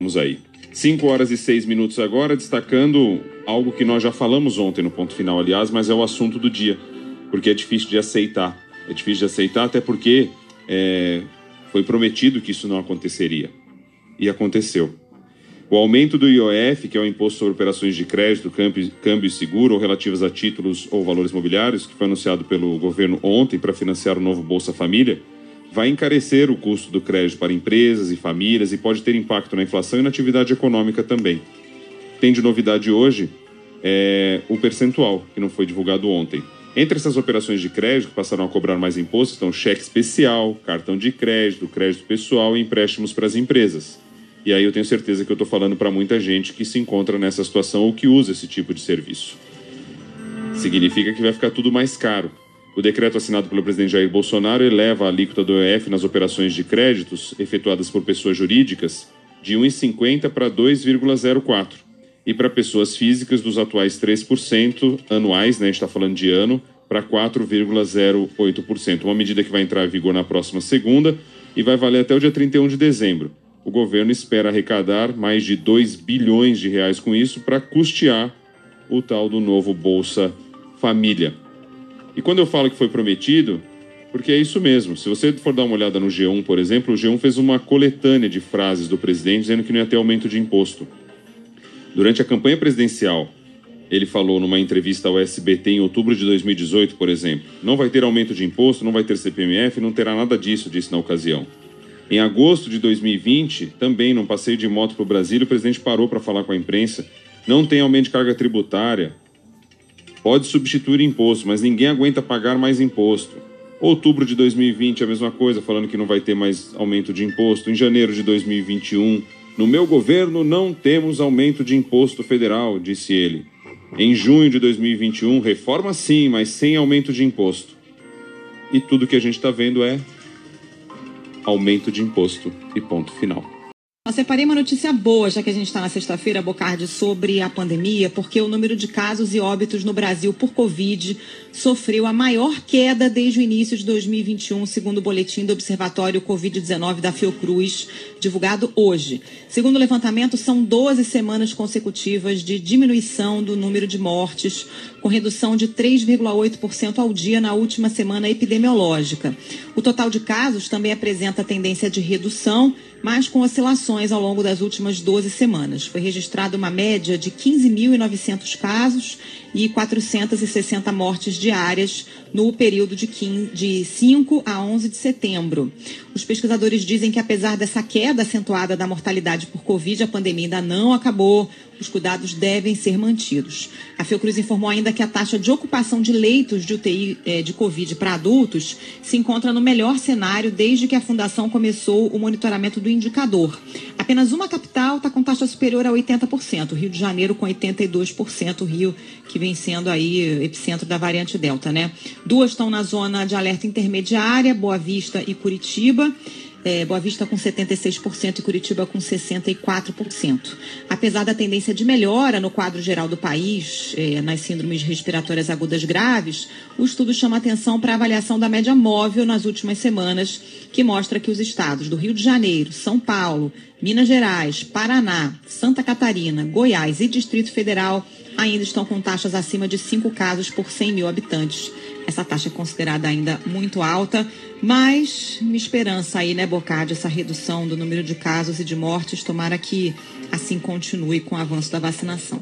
Vamos aí. 5 horas e 6 minutos agora, destacando algo que nós já falamos ontem no ponto final, aliás, mas é o assunto do dia, porque é difícil de aceitar. É difícil de aceitar, até porque é, foi prometido que isso não aconteceria. E aconteceu. O aumento do IOF, que é o Imposto sobre Operações de Crédito, Câmbio, câmbio e Seguro, ou relativas a títulos ou valores mobiliários, que foi anunciado pelo governo ontem para financiar o novo Bolsa Família, vai encarecer o custo do crédito para empresas e famílias e pode ter impacto na inflação e na atividade econômica também. Tem de novidade hoje é, o percentual, que não foi divulgado ontem. Entre essas operações de crédito que passaram a cobrar mais impostos estão cheque especial, cartão de crédito, crédito pessoal e empréstimos para as empresas. E aí eu tenho certeza que eu estou falando para muita gente que se encontra nessa situação ou que usa esse tipo de serviço. Significa que vai ficar tudo mais caro. O decreto assinado pelo presidente Jair Bolsonaro eleva a alíquota do EF nas operações de créditos efetuadas por pessoas jurídicas de 1,50 para 2,04 e para pessoas físicas dos atuais 3% anuais, né, a gente está falando de ano, para 4,08%. Uma medida que vai entrar em vigor na próxima segunda e vai valer até o dia 31 de dezembro. O governo espera arrecadar mais de 2 bilhões de reais com isso para custear o tal do novo Bolsa Família. E quando eu falo que foi prometido, porque é isso mesmo. Se você for dar uma olhada no G1, por exemplo, o G1 fez uma coletânea de frases do presidente dizendo que não ia ter aumento de imposto. Durante a campanha presidencial, ele falou numa entrevista ao SBT em outubro de 2018, por exemplo: não vai ter aumento de imposto, não vai ter CPMF, não terá nada disso, disse na ocasião. Em agosto de 2020, também num passeio de moto para o Brasil, o presidente parou para falar com a imprensa: não tem aumento de carga tributária, Pode substituir imposto, mas ninguém aguenta pagar mais imposto. Outubro de 2020, a mesma coisa, falando que não vai ter mais aumento de imposto. Em janeiro de 2021, no meu governo não temos aumento de imposto federal, disse ele. Em junho de 2021, reforma sim, mas sem aumento de imposto. E tudo que a gente está vendo é aumento de imposto e ponto final. Separei uma notícia boa, já que a gente está na sexta-feira, Bocardi, sobre a pandemia, porque o número de casos e óbitos no Brasil por Covid sofreu a maior queda desde o início de 2021, segundo o boletim do Observatório Covid-19 da Fiocruz, divulgado hoje. Segundo o levantamento, são 12 semanas consecutivas de diminuição do número de mortes, com redução de 3,8% ao dia na última semana epidemiológica. O total de casos também apresenta tendência de redução mas com oscilações ao longo das últimas 12 semanas. Foi registrada uma média de 15.900 casos e 460 mortes diárias no período de, 15, de 5 a 11 de setembro. Os pesquisadores dizem que, apesar dessa queda acentuada da mortalidade por Covid, a pandemia ainda não acabou. Os cuidados devem ser mantidos. A Fiocruz informou ainda que a taxa de ocupação de leitos de UTI eh, de Covid para adultos se encontra no melhor cenário desde que a Fundação começou o monitoramento do indicador. Apenas uma capital está com taxa superior a 80%, Rio de Janeiro com 82%, Rio que vem sendo aí epicentro da variante Delta, né? Duas estão na zona de alerta intermediária, Boa Vista e Curitiba. É, Boa Vista com 76% e Curitiba com 64%. Apesar da tendência de melhora no quadro geral do país, é, nas síndromes respiratórias agudas graves, o estudo chama atenção para a avaliação da média móvel nas últimas semanas, que mostra que os estados do Rio de Janeiro, São Paulo, Minas Gerais, Paraná, Santa Catarina, Goiás e Distrito Federal ainda estão com taxas acima de 5 casos por 100 mil habitantes. Essa taxa é considerada ainda muito alta, mas uma esperança aí, né, Bocardi, essa redução do número de casos e de mortes, tomara que assim continue com o avanço da vacinação.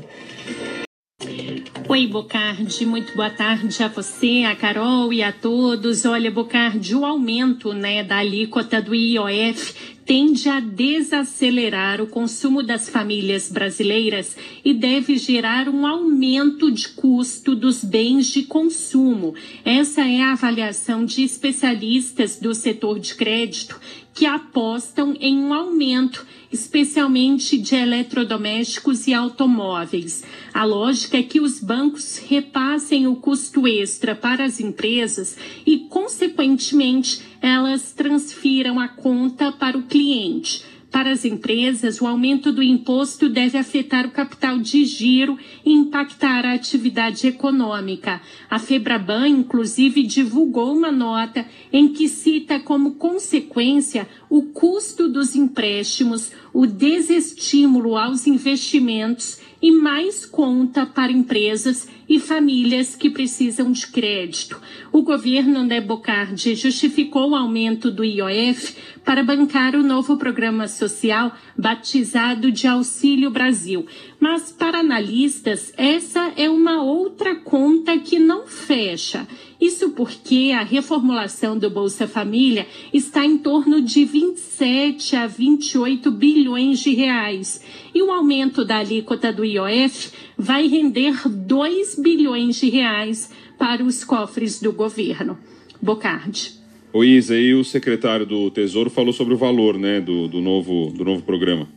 Oi, Bocardi, muito boa tarde a você, a Carol e a todos. Olha, Bocardi, o aumento né, da alíquota do IOF tende a desacelerar o consumo das famílias brasileiras e deve gerar um aumento de custo dos bens de consumo. Essa é a avaliação de especialistas do setor de crédito que apostam em um aumento, especialmente de eletrodomésticos e automóveis. A lógica é que os bancos repassem o custo extra para as empresas e, consequentemente, elas transfiram a conta para o cliente. Para as empresas, o aumento do imposto deve afetar o capital de giro e impactar a atividade econômica. A Febraban, inclusive, divulgou uma nota em que cita como consequência o custo dos empréstimos, o desestímulo aos investimentos e mais conta para empresas e famílias que precisam de crédito. O governo Nebocardi justificou o aumento do IOF para bancar o novo programa social batizado de Auxílio Brasil. Mas para analistas, essa é uma outra conta que não fecha. Isso porque a reformulação do Bolsa Família está em torno de 27 a 28 bilhões de reais. E o aumento da alíquota do IOF vai render 2 bilhões de reais para os cofres do governo. Bocardi. O Isa, e o secretário do Tesouro falou sobre o valor né, do, do, novo, do novo programa.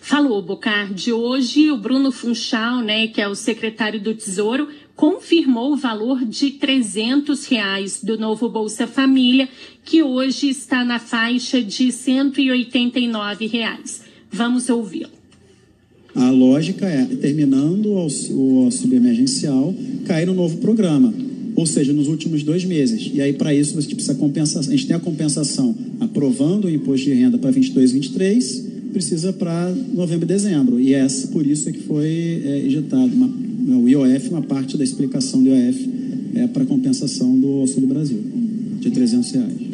Falou, Bocardi. Hoje, o Bruno Funchal, né, que é o secretário do Tesouro, confirmou o valor de 300 reais do novo Bolsa Família, que hoje está na faixa de 189 reais. Vamos ouvi-lo. A lógica é, terminando o auxílio emergencial, cair no novo programa, ou seja, nos últimos dois meses. E aí, para isso, você precisa compensação. A gente tem a compensação aprovando o imposto de renda para 22 e 23, precisa para novembro e dezembro. E é por isso é que foi é, injetado uma, o IOF, uma parte da explicação do IOF é para compensação do Auxílio Brasil, de 300 reais.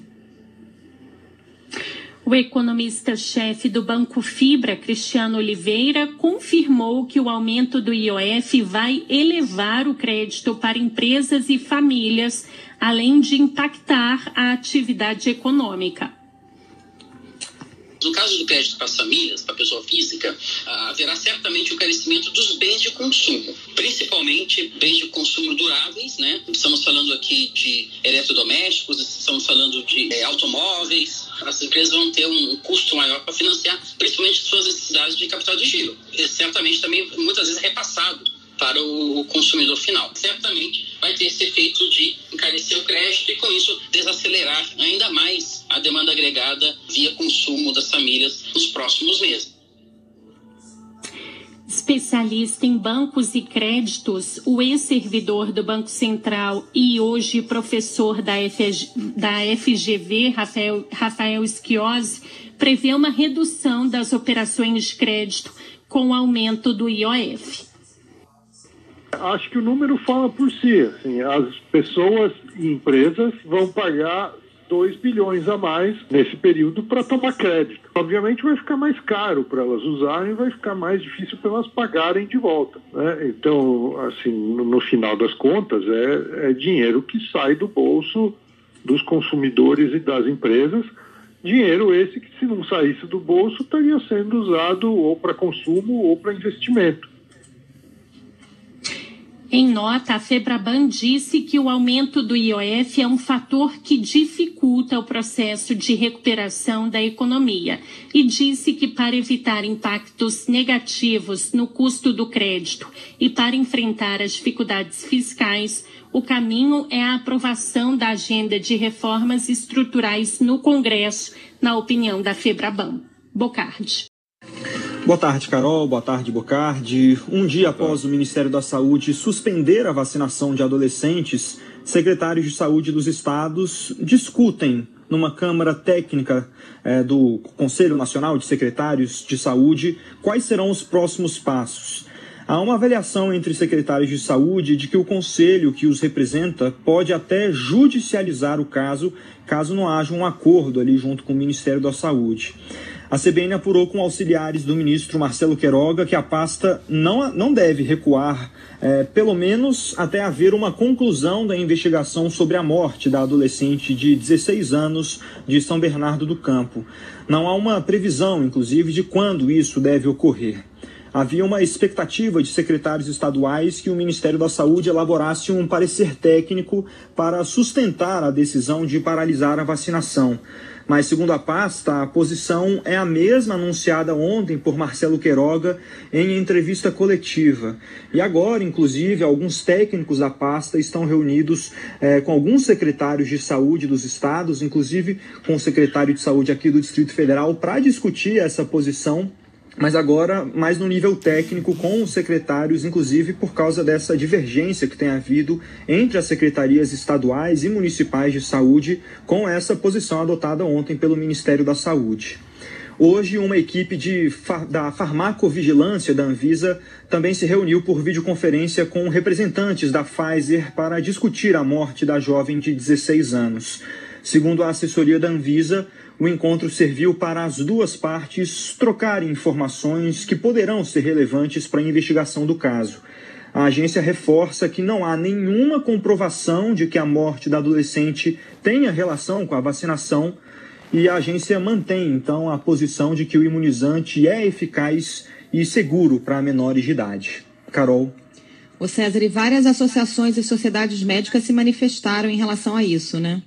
O economista-chefe do Banco Fibra, Cristiano Oliveira, confirmou que o aumento do IOF vai elevar o crédito para empresas e famílias, além de impactar a atividade econômica. No caso do crédito para as famílias, para a pessoa física, ah, haverá certamente o crescimento dos bens de consumo, principalmente bens de consumo duráveis, né? Estamos falando aqui de eletrodomésticos, estamos falando de é, automóveis. As empresas vão ter um custo maior para financiar, principalmente suas necessidades de capital de giro. E certamente também, muitas vezes, repassado para o consumidor final. Certamente vai ter esse efeito de encarecer o crédito e, com isso, desacelerar ainda mais a demanda agregada via consumo das famílias nos próximos meses. Especialista em bancos e créditos, o ex-servidor do Banco Central e hoje professor da, FG, da FGV, Rafael, Rafael Schiosi, prevê uma redução das operações de crédito com o aumento do IOF. Acho que o número fala por si. Assim, as pessoas e empresas vão pagar 2 bilhões a mais nesse período para tomar crédito. Obviamente vai ficar mais caro para elas usarem, vai ficar mais difícil para elas pagarem de volta. Né? Então, assim, no, no, final das contas, é, é dinheiro que sai do bolso dos consumidores e das empresas. Dinheiro esse que, se não saísse do bolso, estaria sendo usado ou para consumo ou para investimento. Em nota, a Febraban disse que o aumento do IOF é um fator que dificulta o processo de recuperação da economia e disse que para evitar impactos negativos no custo do crédito e para enfrentar as dificuldades fiscais, o caminho é a aprovação da agenda de reformas estruturais no Congresso, na opinião da Febraban. Bocardi. Boa tarde, Carol. Boa tarde, Bocardi. Um dia após o Ministério da Saúde suspender a vacinação de adolescentes, secretários de saúde dos estados discutem numa Câmara Técnica é, do Conselho Nacional de Secretários de Saúde quais serão os próximos passos. Há uma avaliação entre secretários de saúde de que o conselho que os representa pode até judicializar o caso, caso não haja um acordo ali junto com o Ministério da Saúde. A CBN apurou com auxiliares do ministro Marcelo Queiroga que a pasta não, não deve recuar, é, pelo menos até haver uma conclusão da investigação sobre a morte da adolescente de 16 anos de São Bernardo do Campo. Não há uma previsão, inclusive, de quando isso deve ocorrer havia uma expectativa de secretários estaduais que o Ministério da Saúde elaborasse um parecer técnico para sustentar a decisão de paralisar a vacinação. Mas, segundo a pasta, a posição é a mesma anunciada ontem por Marcelo Queiroga em entrevista coletiva. E agora, inclusive, alguns técnicos da pasta estão reunidos é, com alguns secretários de saúde dos estados, inclusive com o secretário de saúde aqui do Distrito Federal, para discutir essa posição mas agora mais no nível técnico com os secretários, inclusive por causa dessa divergência que tem havido entre as secretarias estaduais e municipais de saúde com essa posição adotada ontem pelo Ministério da Saúde. Hoje, uma equipe de, da farmacovigilância da Anvisa também se reuniu por videoconferência com representantes da Pfizer para discutir a morte da jovem de 16 anos. Segundo a assessoria da Anvisa, o encontro serviu para as duas partes trocarem informações que poderão ser relevantes para a investigação do caso. A agência reforça que não há nenhuma comprovação de que a morte da adolescente tenha relação com a vacinação e a agência mantém, então, a posição de que o imunizante é eficaz e seguro para menores de idade. Carol. O César, e várias associações e sociedades médicas se manifestaram em relação a isso, né?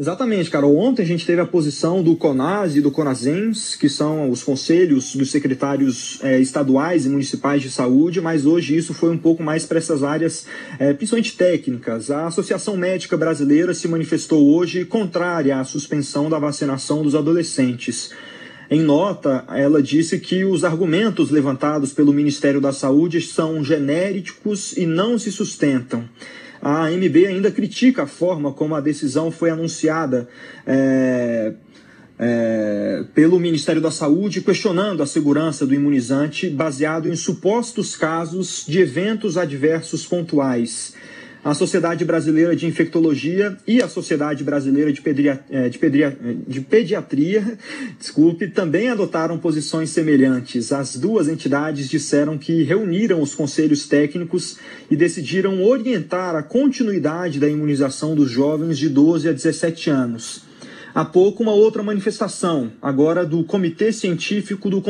Exatamente, Carol. Ontem a gente teve a posição do CONAS e do CONASENS, que são os conselhos dos secretários é, estaduais e municipais de saúde, mas hoje isso foi um pouco mais para essas áreas, é, principalmente técnicas. A Associação Médica Brasileira se manifestou hoje contrária à suspensão da vacinação dos adolescentes. Em nota, ela disse que os argumentos levantados pelo Ministério da Saúde são genéricos e não se sustentam. A AMB ainda critica a forma como a decisão foi anunciada. É, é, pelo Ministério da Saúde, questionando a segurança do imunizante baseado em supostos casos de eventos adversos pontuais a Sociedade Brasileira de Infectologia e a Sociedade Brasileira de, Pedria, eh, de, Pedria, eh, de Pediatria desculpe, também adotaram posições semelhantes. As duas entidades disseram que reuniram os conselhos técnicos e decidiram orientar a continuidade da imunização dos jovens de 12 a 17 anos. Há pouco, uma outra manifestação, agora do Comitê Científico do,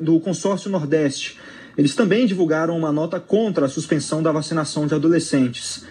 do Consórcio Nordeste. Eles também divulgaram uma nota contra a suspensão da vacinação de adolescentes.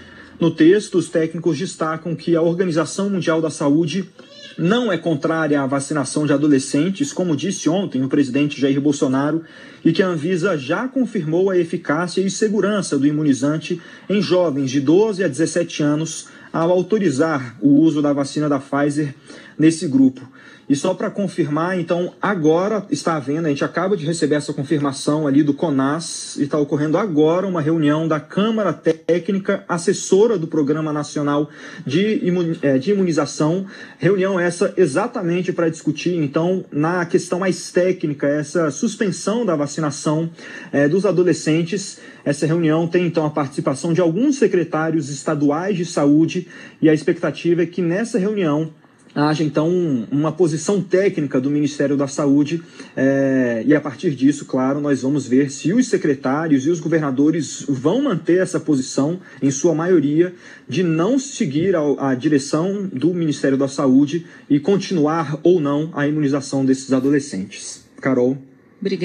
No texto, os técnicos destacam que a Organização Mundial da Saúde não é contrária à vacinação de adolescentes, como disse ontem o presidente Jair Bolsonaro, e que a Anvisa já confirmou a eficácia e segurança do imunizante em jovens de 12 a 17 anos ao autorizar o uso da vacina da Pfizer nesse grupo. E só para confirmar, então, agora está havendo, a gente acaba de receber essa confirmação ali do CONAS, e está ocorrendo agora uma reunião da Câmara Técnica Assessora do Programa Nacional de, é, Imunização. Reunião essa exatamente para discutir, então, na questão mais técnica, essa suspensão da vacinação é, dos adolescentes. Essa reunião tem, então, a participação de alguns secretários estaduais de saúde, e a expectativa é que nessa reunião haja então uma posição técnica do Ministério da Saúde é, e a partir disso, claro, nós vamos ver se os secretários e os governadores vão manter essa posição, em sua maioria, de não seguir a, a direção do Ministério da Saúde e continuar ou não a imunização desses adolescentes. Carol. Obrigada.